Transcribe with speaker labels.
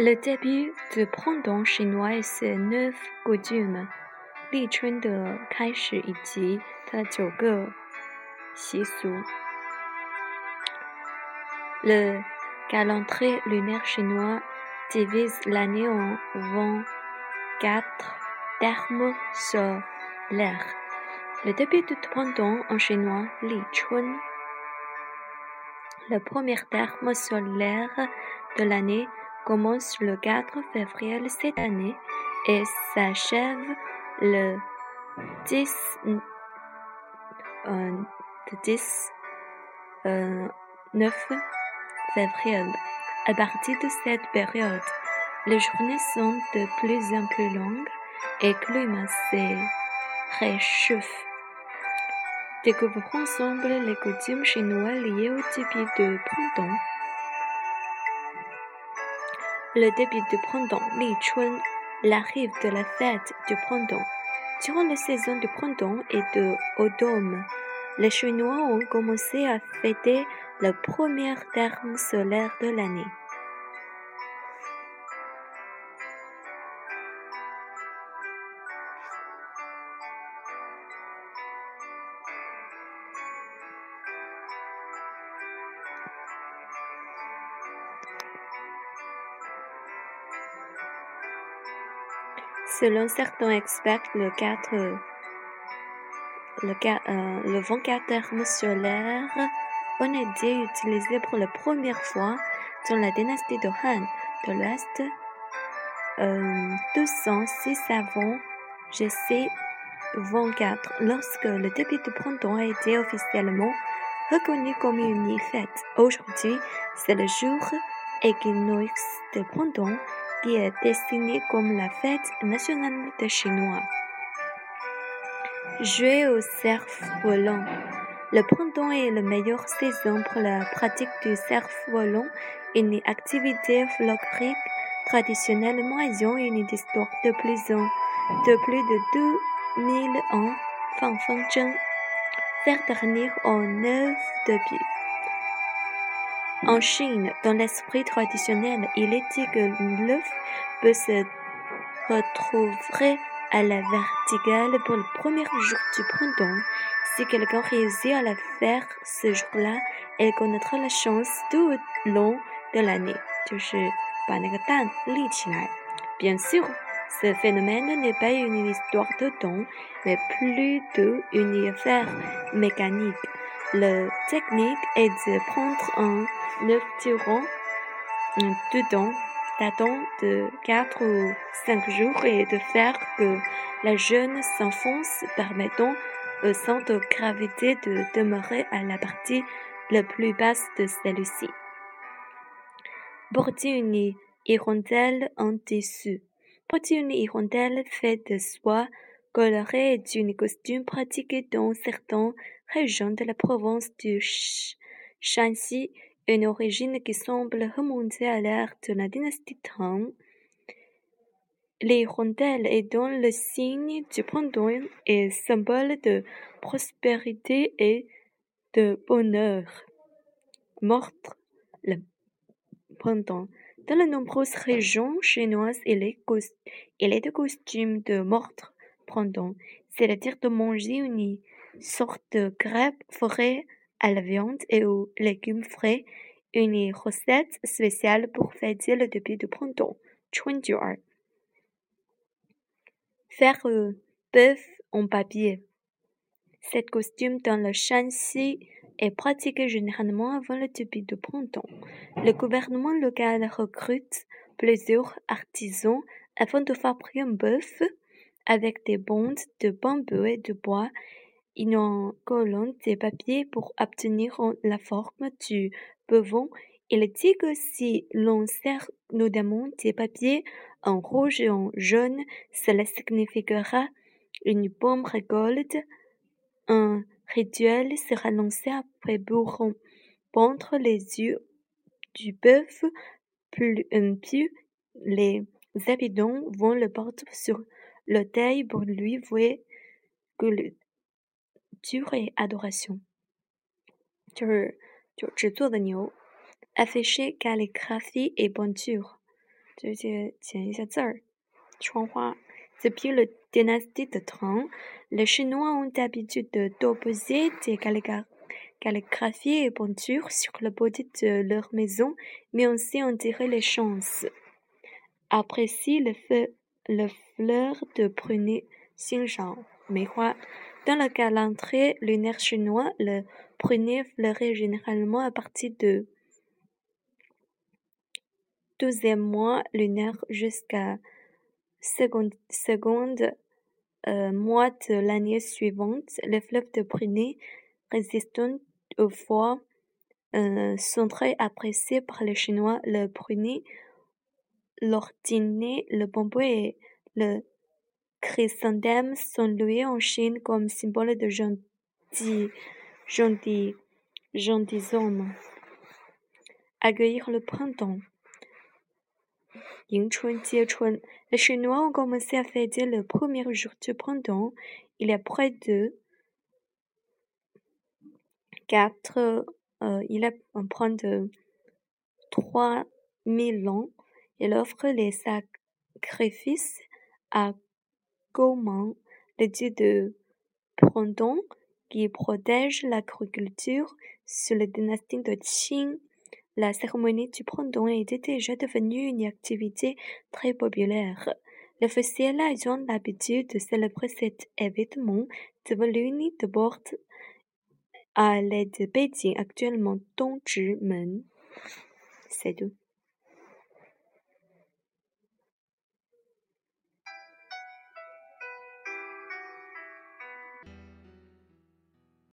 Speaker 1: Le début du printemps chinois et ses neuf coutumes, Li Chun de Le calendrier lunaire chinois divise l'année en 24 termes solaires. Le début du printemps en chinois, Li Chun. Le premier terme solaire de l'année commence le 4 février cette année et s'achève le 10, euh, 10 euh, 9 février. À partir de cette période, les journées sont de plus en plus longues et le climat se réchauffe. Découvrons ensemble les coutumes chinoises liées au début de printemps. Le début du printemps, Li Chun, l'arrivée de la fête du printemps. Durant la saison du printemps et de automne, les Chinois ont commencé à fêter le premier terme solaire de l'année. Selon certains experts, le 4, le, euh, le 24 terme solaire utilisé pour la première fois dans la dynastie de Han de l'Ouest euh, 206 avant GC 24, lorsque le début du printemps a été officiellement reconnu comme une fête. Aujourd'hui, c'est le jour équinoxe de printemps qui est destiné comme la fête nationale des Chinois. Jouer au cerf volant. Le printemps est la meilleure saison pour la pratique du surf volant, une activité folklorique traditionnellement ayant une histoire de plus, de, plus de 2000 ans. Fan Feng faire dernier en neuf début. En Chine, dans l'esprit traditionnel, il est dit que l'œuf peut se retrouver à la verticale pour le premier jour du printemps. Si quelqu'un réussit à la faire ce jour-là, elle connaîtra la chance tout au long de l'année. Bien sûr, ce phénomène n'est pas une histoire de temps, mais plutôt une affaire mécanique. La technique est de prendre un œuf durant dedans datant de 4 ou 5 jours et de faire que la jeune s'enfonce permettant au centre de gravité de demeurer à la partie la plus basse de celle-ci. Porter une hirondelle en tissu. Porter une hirondelle faite de soie colorée est une costume pratiquée dans certaines régions de la province du Shanxi, une origine qui semble remonter à l'ère de la dynastie Tang. Les rondelles est dans le signe du printemps et symbole de prospérité et de bonheur. Mortre le printemps. Dans de nombreuses régions chinoises, il est, il est de costume de mordre c'est-à-dire de manger une sorte de crêpe frais à la viande et aux légumes frais, une recette spéciale pour fêter le début du printemps. Faire un bœuf en papier. Cette costume dans le Shanxi est pratiquée généralement avant le début du printemps. Le gouvernement local recrute plusieurs artisans afin de fabriquer un bœuf avec des bandes de bambou et de bois en collant des papiers pour obtenir la forme du bœuf. Il dit que si l'on sert notamment des papiers en rouge et en jaune, cela signifiera une bonne récolte. Un rituel sera lancé après pour pendre les yeux du bœuf, puis les habitants vont le porter sur le deuil pour lui vouait culture et adoration. Affiché calligraphie et peinture. Depuis dynastie de Tang, les Chinois ont l'habitude d'opposer des calligraphies et peintures sur le body de leur maison, mais aussi en tirer les chances. Apprécie le feu le fleur de prunier Xinjiang, Dans le calendrier lunaire chinois, le prunier fleurit généralement à partir de 12e mois lunaire jusqu'à seconde, seconde euh, mois de l'année suivante. Les fleuves de prunier résistant au froid euh, sont très appréciés par les Chinois. Le prunier, l'ordiné, le bambou et le chrysanthème sont loués en Chine comme symbole de gentil, gentil, gentilhomme. Accueillir le printemps. Les Chinois ont commencé à fêter le premier jour du printemps il y a près de quatre, euh, il a près de trois mille ans. Il offre les sacrifices à Gaumont, le dieu de printemps qui protège l'agriculture sous la dynastie de Qing. La cérémonie du printemps était déjà devenue une activité très populaire. Les officiels ont l'habitude de célébrer cet événement devant l'unité de bord à l'aide de Beijing, actuellement Dongzhimen. C'est tout.